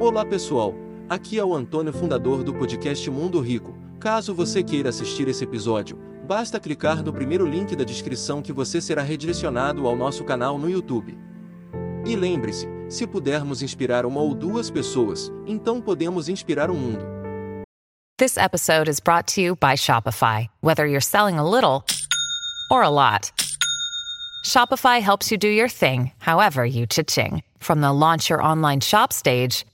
Olá pessoal, aqui é o Antônio, fundador do podcast Mundo Rico. Caso você queira assistir esse episódio, basta clicar no primeiro link da descrição que você será redirecionado ao nosso canal no YouTube. E lembre-se, se pudermos inspirar uma ou duas pessoas, então podemos inspirar o mundo. This episode is brought to you by Shopify. Whether you're selling a little or a lot, Shopify helps you do your thing, however you cha-ching. From the launch your online shop stage,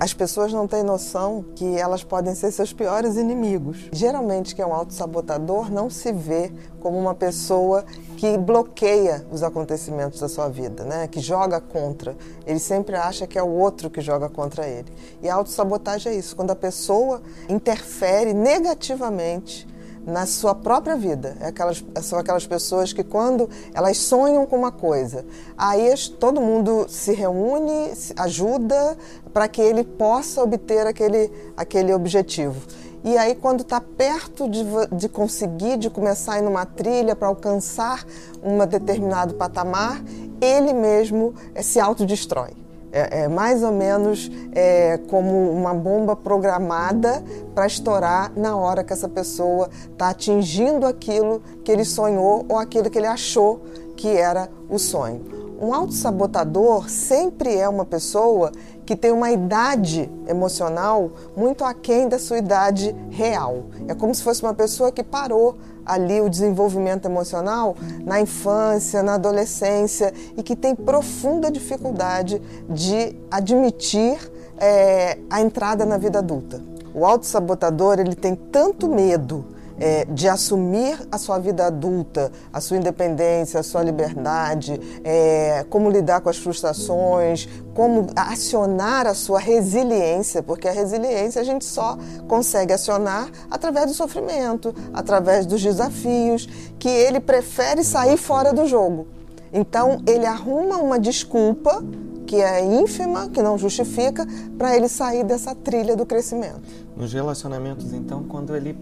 As pessoas não têm noção que elas podem ser seus piores inimigos. Geralmente, quem é um autossabotador não se vê como uma pessoa que bloqueia os acontecimentos da sua vida, né? que joga contra. Ele sempre acha que é o outro que joga contra ele. E a autossabotagem é isso, quando a pessoa interfere negativamente na sua própria vida. É aquelas, são aquelas pessoas que quando elas sonham com uma coisa, aí todo mundo se reúne, ajuda para que ele possa obter aquele, aquele objetivo. E aí, quando está perto de, de conseguir, de começar a ir numa trilha para alcançar um determinado patamar, ele mesmo se autodestrói. É, é mais ou menos é, como uma bomba programada para estourar na hora que essa pessoa está atingindo aquilo que ele sonhou ou aquilo que ele achou que era o sonho. Um autossabotador sempre é uma pessoa que tem uma idade emocional muito aquém da sua idade real. É como se fosse uma pessoa que parou ali o desenvolvimento emocional na infância, na adolescência e que tem profunda dificuldade de admitir é, a entrada na vida adulta. O autossabotador ele tem tanto medo é, de assumir a sua vida adulta, a sua independência, a sua liberdade, é, como lidar com as frustrações, como acionar a sua resiliência, porque a resiliência a gente só consegue acionar através do sofrimento, através dos desafios, que ele prefere sair fora do jogo. Então ele arruma uma desculpa que é ínfima, que não justifica, para ele sair dessa trilha do crescimento. Nos relacionamentos, então, quando ele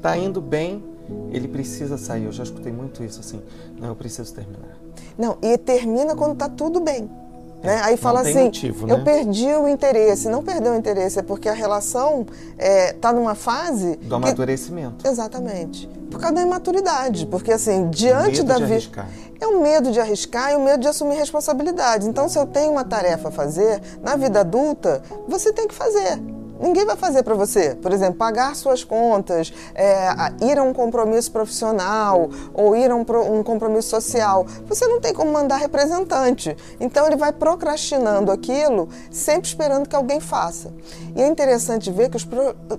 tá indo bem, ele precisa sair. Eu já escutei muito isso assim. Não, eu preciso terminar. Não, e termina quando tá tudo bem. É, né? Aí fala assim, motivo, né? eu perdi o interesse. Não perdeu o interesse, é porque a relação está é, tá numa fase... Do amadurecimento. Que... Exatamente. Por causa da imaturidade. Porque assim, diante medo da vida... É o medo de arriscar e o medo de assumir responsabilidades. Então, se eu tenho uma tarefa a fazer, na vida adulta, você tem que fazer. Ninguém vai fazer para você. Por exemplo, pagar suas contas, é, ir a um compromisso profissional ou ir a um, um, compromisso social. Você não tem como mandar representante. Então ele vai procrastinando aquilo, sempre esperando que alguém faça. E é interessante ver que os,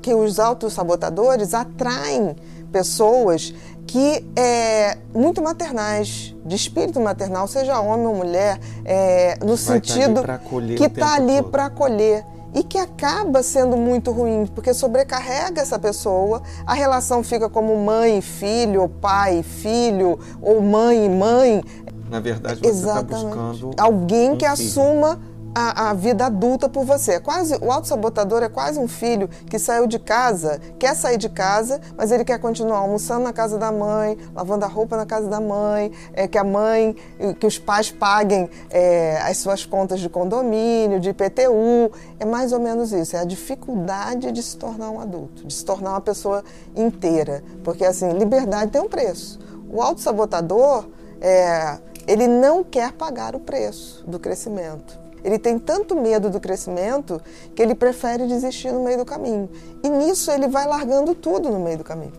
que os autossabotadores atraem pessoas que é muito maternais, de espírito maternal, seja homem ou mulher, é, no vai tá sentido tá que está ali para acolher e que acaba sendo muito ruim, porque sobrecarrega essa pessoa, a relação fica como mãe e filho, ou pai e filho, ou mãe e mãe. Na verdade, você está buscando alguém um que filho. assuma a, a, vida adulta por você. É quase o é quase um filho que saiu de casa, quer sair de casa, mas ele quer continuar almoçando na casa da mãe, lavando a roupa na casa da mãe, é, que a mãe, que os pais paguem é, as suas contas de condomínio, de IPTU. É mais ou menos isso. É a dificuldade de se tornar um adulto, de se tornar uma pessoa inteira. Porque assim, liberdade tem um preço. O autossabotador é, ele não quer pagar o preço do crescimento. Ele tem tanto medo do crescimento que ele prefere desistir no meio do caminho. E nisso ele vai largando tudo no meio do caminho.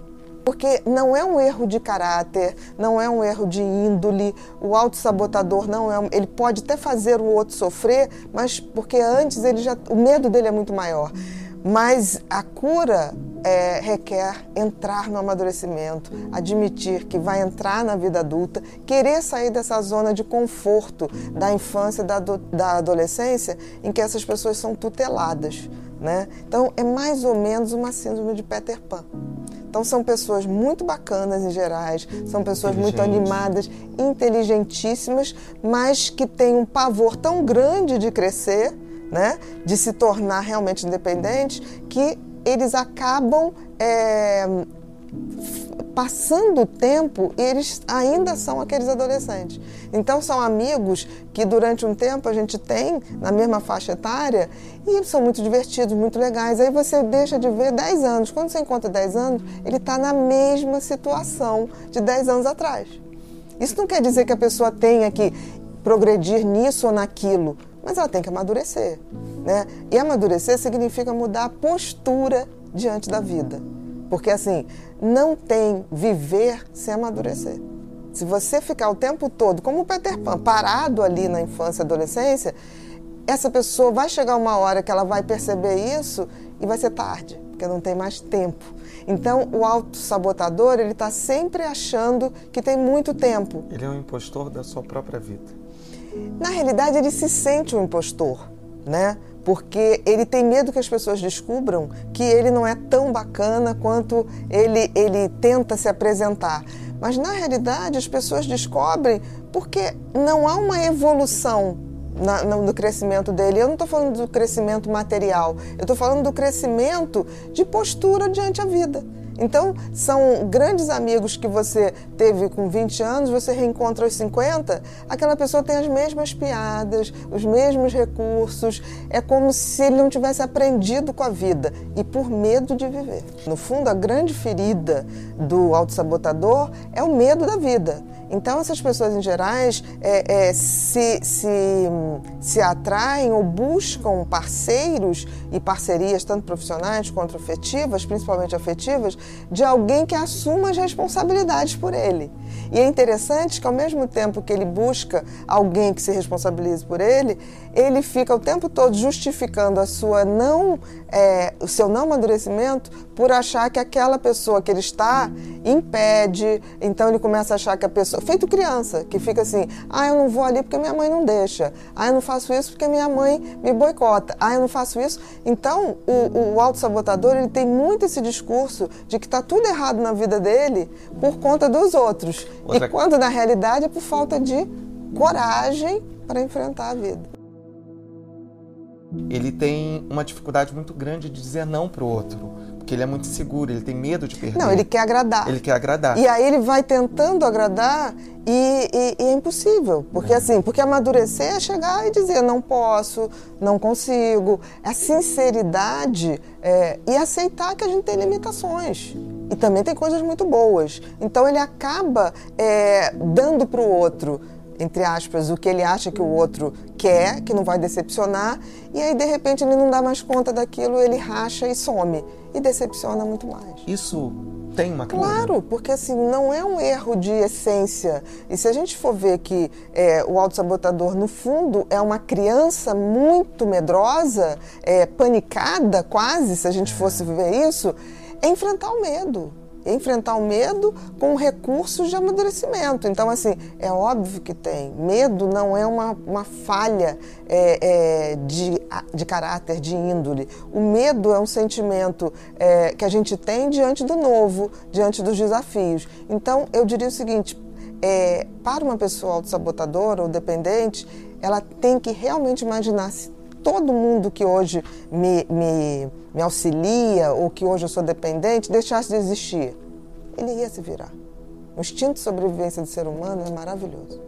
Porque não é um erro de caráter, não é um erro de índole, o autossabotador não é. Ele pode até fazer o outro sofrer, mas porque antes ele já. O medo dele é muito maior. Mas a cura é, requer entrar no amadurecimento, admitir que vai entrar na vida adulta, querer sair dessa zona de conforto da infância, da, da adolescência, em que essas pessoas são tuteladas. Né? Então, é mais ou menos uma síndrome de Peter Pan. Então são pessoas muito bacanas em gerais, são pessoas muito animadas, inteligentíssimas, mas que têm um pavor tão grande de crescer, né, de se tornar realmente independentes, que eles acabam é, passando o tempo, eles ainda são aqueles adolescentes. Então, são amigos que durante um tempo a gente tem na mesma faixa etária e são muito divertidos, muito legais. Aí você deixa de ver 10 anos. Quando você encontra 10 anos, ele está na mesma situação de 10 anos atrás. Isso não quer dizer que a pessoa tenha que progredir nisso ou naquilo, mas ela tem que amadurecer. Né? E amadurecer significa mudar a postura diante da vida. Porque assim, não tem viver sem amadurecer. Se você ficar o tempo todo, como o Peter Pan, parado ali na infância e adolescência, essa pessoa vai chegar uma hora que ela vai perceber isso e vai ser tarde, porque não tem mais tempo. Então, o autossabotador, ele está sempre achando que tem muito tempo. Ele é um impostor da sua própria vida. Na realidade, ele se sente um impostor, né? porque ele tem medo que as pessoas descubram que ele não é tão bacana quanto ele, ele tenta se apresentar. Mas na realidade as pessoas descobrem porque não há uma evolução na, no crescimento dele. Eu não estou falando do crescimento material, eu estou falando do crescimento de postura diante a vida. Então, são grandes amigos que você teve com 20 anos, você reencontra aos 50, aquela pessoa tem as mesmas piadas, os mesmos recursos, é como se ele não tivesse aprendido com a vida e por medo de viver. No fundo, a grande ferida do autossabotador é o medo da vida. Então, essas pessoas em gerais é, é, se, se, se atraem ou buscam parceiros e parcerias, tanto profissionais quanto afetivas, principalmente afetivas, de alguém que assuma as responsabilidades por ele. E é interessante que, ao mesmo tempo que ele busca alguém que se responsabilize por ele, ele fica o tempo todo justificando a sua não, é, o seu não amadurecimento por achar que aquela pessoa que ele está impede. Então ele começa a achar que a pessoa. Feito criança, que fica assim: ah, eu não vou ali porque minha mãe não deixa. Ah, eu não faço isso porque minha mãe me boicota. Ah, eu não faço isso. Então o, o autossabotador ele tem muito esse discurso de que está tudo errado na vida dele por conta dos outros. Outra... E quando na realidade é por falta de coragem para enfrentar a vida. Ele tem uma dificuldade muito grande de dizer não para o outro, porque ele é muito seguro, ele tem medo de perder. Não, ele quer agradar. Ele quer agradar. E aí ele vai tentando agradar e, e, e é impossível, porque assim, porque amadurecer é chegar e dizer não posso, não consigo. A sinceridade é, e aceitar que a gente tem limitações e também tem coisas muito boas. Então ele acaba é, dando para o outro, entre aspas, o que ele acha que o outro quer, que não vai decepcionar, e aí de repente ele não dá mais conta daquilo, ele racha e some e decepciona muito mais. Isso tem uma causa? Claro, porque assim, não é um erro de essência. E se a gente for ver que é, o autossabotador, no fundo, é uma criança muito medrosa, é, panicada quase, se a gente fosse ver isso, é enfrentar o medo. Enfrentar o medo com recursos de amadurecimento. Então, assim, é óbvio que tem. Medo não é uma, uma falha é, é, de, de caráter, de índole. O medo é um sentimento é, que a gente tem diante do novo, diante dos desafios. Então, eu diria o seguinte: é, para uma pessoa autossabotadora ou dependente, ela tem que realmente imaginar se todo mundo que hoje me, me, me auxilia ou que hoje eu sou dependente deixasse de existir, ele ia se virar. O instinto de sobrevivência do ser humano é maravilhoso.